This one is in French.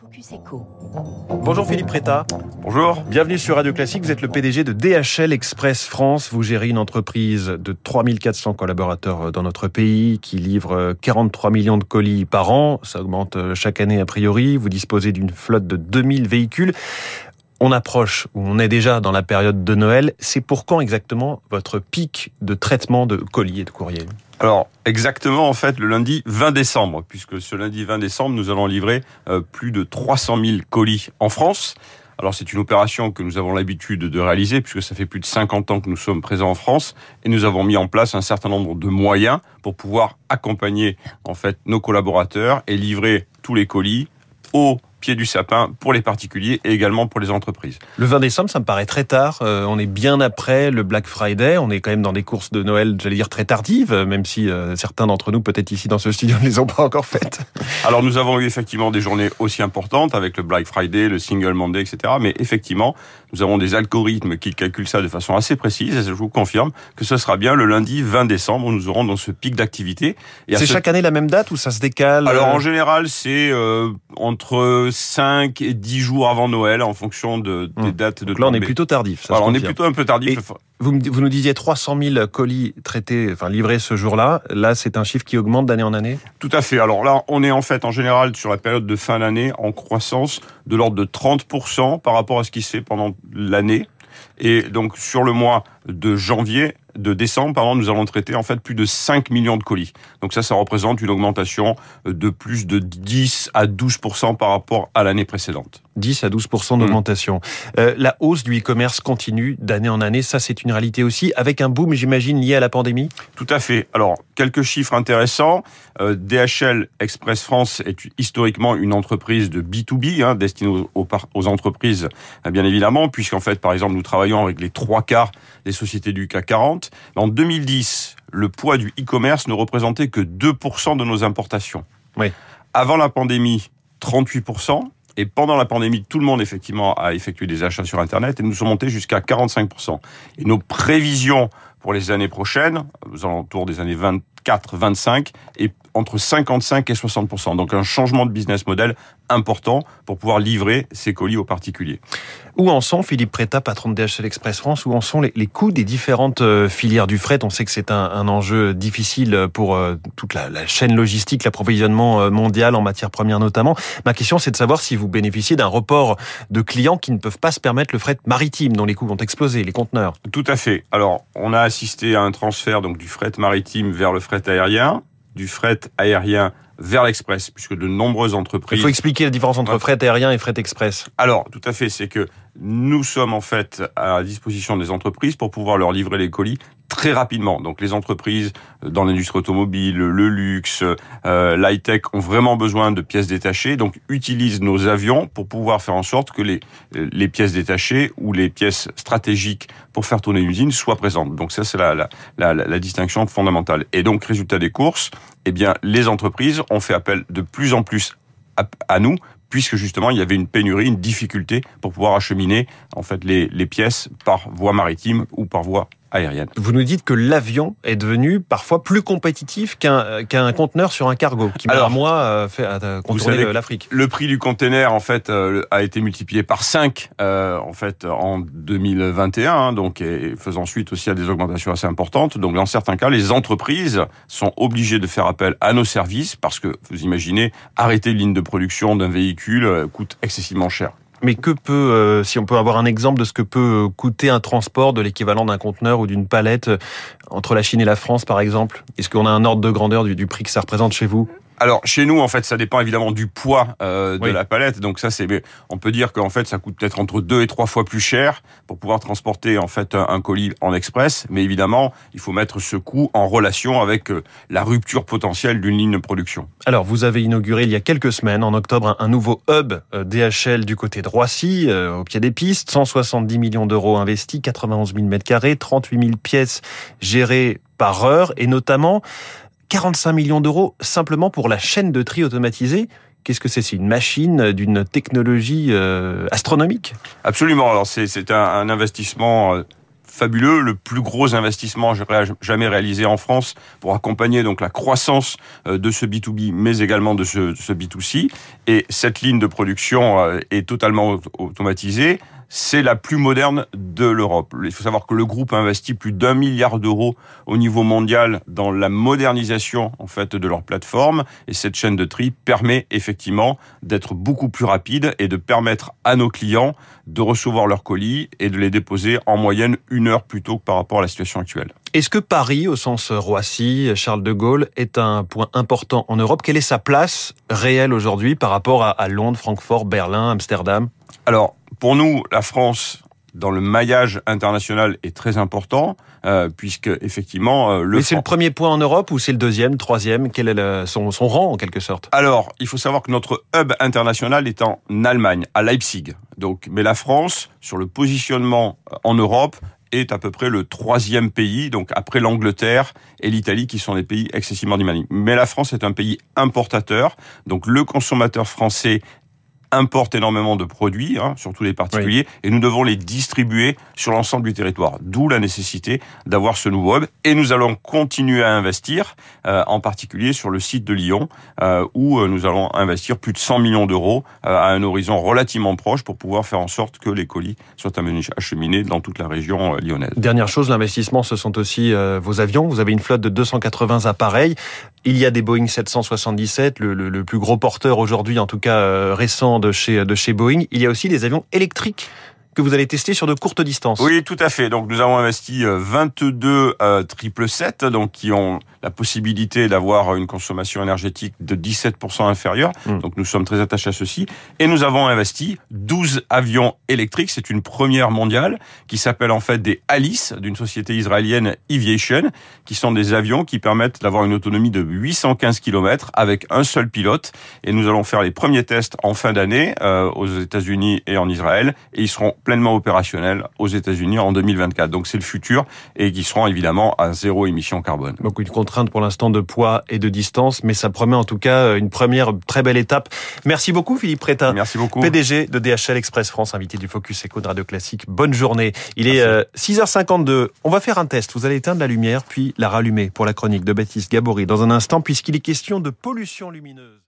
Focus Echo. Bonjour Philippe Préta. Bonjour. Bienvenue sur Radio Classique. Vous êtes le PDG de DHL Express France. Vous gérez une entreprise de 3400 collaborateurs dans notre pays qui livre 43 millions de colis par an. Ça augmente chaque année a priori. Vous disposez d'une flotte de 2000 véhicules. On approche, ou on est déjà dans la période de Noël. C'est pour quand exactement votre pic de traitement de colis et de courrier? Alors exactement en fait le lundi 20 décembre, puisque ce lundi 20 décembre nous allons livrer euh, plus de 300 000 colis en France. Alors c'est une opération que nous avons l'habitude de réaliser puisque ça fait plus de 50 ans que nous sommes présents en France et nous avons mis en place un certain nombre de moyens pour pouvoir accompagner en fait nos collaborateurs et livrer tous les colis au pied du sapin pour les particuliers et également pour les entreprises. Le 20 décembre, ça me paraît très tard. Euh, on est bien après le Black Friday. On est quand même dans des courses de Noël, j'allais dire très tardives, même si euh, certains d'entre nous, peut-être ici dans ce studio, ne les ont pas encore faites. Alors nous avons eu effectivement des journées aussi importantes avec le Black Friday, le Single Monday, etc. Mais effectivement, nous avons des algorithmes qui calculent ça de façon assez précise. Et je vous confirme que ce sera bien le lundi 20 décembre où nous aurons dans ce pic d'activité. C'est chaque année la même date ou ça se décale Alors en général, c'est euh, entre 5 et 10 jours avant Noël en fonction de, des hum. dates de Donc là, on est plutôt tardif. Ça on est plutôt un peu tardif. vous, vous nous disiez 300 000 colis traités, enfin livrés ce jour-là. Là, c'est un chiffre qui augmente d'année en année? Tout à fait. Alors là, on est en fait en général sur la période de fin d'année en croissance de l'ordre de 30% par rapport à ce qui se fait pendant l'année. Et donc sur le mois de janvier, de décembre, pardon, nous allons traiter en fait plus de 5 millions de colis. Donc ça, ça représente une augmentation de plus de 10 à 12% par rapport à l'année précédente. 10 à 12% d'augmentation. Mmh. Euh, la hausse du e-commerce continue d'année en année. Ça, c'est une réalité aussi, avec un boom, j'imagine, lié à la pandémie Tout à fait. Alors, quelques chiffres intéressants. Euh, DHL Express France est historiquement une entreprise de B2B, hein, destinée aux, aux, entreprises, bien évidemment, puisqu'en fait, par exemple, nous travaillons avec les trois quarts des sociétés du CAC 40. En 2010, le poids du e-commerce ne représentait que 2% de nos importations. Oui. Avant la pandémie, 38%. Et pendant la pandémie, tout le monde effectivement a effectué des achats sur Internet et nous sommes montés jusqu'à 45%. Et nos prévisions pour les années prochaines, aux alentours des années 24, 25, et entre 55 et 60 Donc un changement de business model important pour pouvoir livrer ces colis aux particuliers. Où en sont, Philippe Préta, patron de DHL Express France, où en sont les, coûts des différentes euh, filières du fret? On sait que c'est un, enjeu difficile pour euh, toute la, la chaîne logistique, l'approvisionnement euh, mondial en matières premières notamment. Ma question, c'est de savoir si vous bénéficiez d'un report de clients qui ne peuvent pas se permettre le fret maritime, dont les coûts vont exploser, les conteneurs. Tout à fait. Alors, on a assisté à un transfert donc du fret maritime vers le fret aérien du fret aérien vers l'express, puisque de nombreuses entreprises... Il faut expliquer la différence entre fret aérien et fret express. Alors, tout à fait, c'est que nous sommes en fait à disposition des entreprises pour pouvoir leur livrer les colis très rapidement. Donc les entreprises euh, dans l'industrie automobile, le luxe, euh, l'high-tech ont vraiment besoin de pièces détachées, donc utilisent nos avions pour pouvoir faire en sorte que les, euh, les pièces détachées ou les pièces stratégiques pour faire tourner l'usine soient présentes. Donc ça c'est la, la, la, la, distinction fondamentale. Et donc résultat des courses, eh bien les entreprises ont fait appel de plus en plus à nous puisque justement il y avait une pénurie, une difficulté pour pouvoir acheminer en fait les, les pièces par voie maritime ou par voie aérienne. Vous nous dites que l'avion est devenu parfois plus compétitif qu'un qu'un conteneur sur un cargo, qui Alors, moi euh, fait contourner l'Afrique. Le prix du conteneur en fait euh, a été multiplié par 5 euh, en fait en 2021, hein, donc et faisant suite aussi à des augmentations assez importantes. Donc dans certains cas, les entreprises sont obligées de faire appel à nos services parce que vous imaginez arrêter une ligne de production d'un véhicule coûte excessivement cher. Mais que peut, euh, si on peut avoir un exemple de ce que peut coûter un transport de l'équivalent d'un conteneur ou d'une palette euh, entre la Chine et la France, par exemple? Est-ce qu'on a un ordre de grandeur du, du prix que ça représente chez vous? Alors chez nous, en fait, ça dépend évidemment du poids euh, de la palette. Donc ça, c'est, on peut dire qu'en fait, ça coûte peut-être entre deux et trois fois plus cher pour pouvoir transporter en fait un, colis en express. Mais évidemment, il faut mettre ce coût en relation avec euh, la rupture potentielle d'une ligne de production. Alors, vous avez inauguré il y a quelques semaines, en octobre, un, nouveau hub euh, DHL du côté de Roissy, au pied des pistes, 170 millions d'euros investis, 91 000 mètres carrés, 38 000 pièces gérées par heure, et notamment 45 millions d'euros simplement pour la chaîne de tri automatisée. Qu'est-ce que c'est? C'est une machine d'une technologie euh, astronomique? Absolument. C'est un, investissement euh, fabuleux, le plus gros investissement jamais réalisé en France pour accompagner la croissance euh, de ce B2B, mais également de ce, ce B2C. Et cette ligne de production est totalement automatisée c'est la plus moderne de l'Europe. Il faut savoir que le groupe a investi plus d'un milliard d'euros au niveau mondial dans la modernisation en fait de leur plateforme et cette chaîne de tri permet effectivement d'être beaucoup plus rapide et de permettre à nos clients de recevoir leurs colis et de les déposer en moyenne une heure plus tôt que par rapport à la situation actuelle. Est-ce que Paris, au sens Roissy, Charles de Gaulle, est un point important en Europe? Quelle est sa place réelle aujourd'hui par rapport à Londres, Francfort, Berlin, Amsterdam? Alors, pour nous, la France, dans le maillage international est très important euh, puisque effectivement euh, le. Mais c'est le premier point en Europe ou c'est le deuxième, troisième? Quel est son, son, rang en quelque sorte? Alors, il faut savoir que notre hub international est en Allemagne, à Leipzig. Donc, mais la France, sur le positionnement en Europe, est à peu près le troisième pays, donc après l'Angleterre et l'Italie, qui sont des pays excessivement dynamiques. Mais la France est un pays importateur, donc le consommateur français importe énormément de produits, hein, surtout les particuliers, et nous devons les distribuer sur l'ensemble du territoire. D'où la nécessité d'avoir ce nouveau hub. Et nous allons continuer à investir, euh, en particulier sur le site de Lyon, euh, où euh, nous allons investir plus de 100 millions d'euros à un horizon relativement proche pour pouvoir faire en sorte que les colis soient acheminés dans toute la région lyonnaise. Dernière chose, l'investissement, ce sont aussi vos avions. Vous avez une flotte de 280 appareils. Il y a des Boeing 777, le, le, le plus gros porteur aujourd'hui, en tout cas récent de chez, Boeing. Il y a aussi des avions électriques que vous allez tester sur de courtes distances. Oui, tout à fait. Donc nous avons investi 22 euh, 777, euh, donc qui ont la possibilité d'avoir une consommation énergétique de 17% inférieure. Hmm. Donc nous sommes très attachés à ceci. Et nous avons investi 12 avions électriques. C'est une première mondiale qui s'appelle en fait des Alice d'une société israélienne Aviation, qui sont des avions qui permettent d'avoir une autonomie de 815 km avec un seul pilote. Et nous allons faire les premiers tests en fin d'année euh, aux États-Unis et en Israël. Et ils seront pleinement opérationnels aux États-Unis en 2024. Donc c'est le futur et qui seront évidemment à zéro émission carbone. Donc une contrainte pour l'instant de poids et de distance, mais ça promet en tout cas une première très belle étape. Merci beaucoup Philippe Préta. Merci beaucoup. PDG de DHL Express France, invité du Focus Eco de Radio Classique. Bonne journée. Il est 6h52. Euh, On va faire un test. Vous allez éteindre la lumière puis la rallumer pour la chronique de Baptiste Gabory dans un instant puisqu'il est question de pollution lumineuse.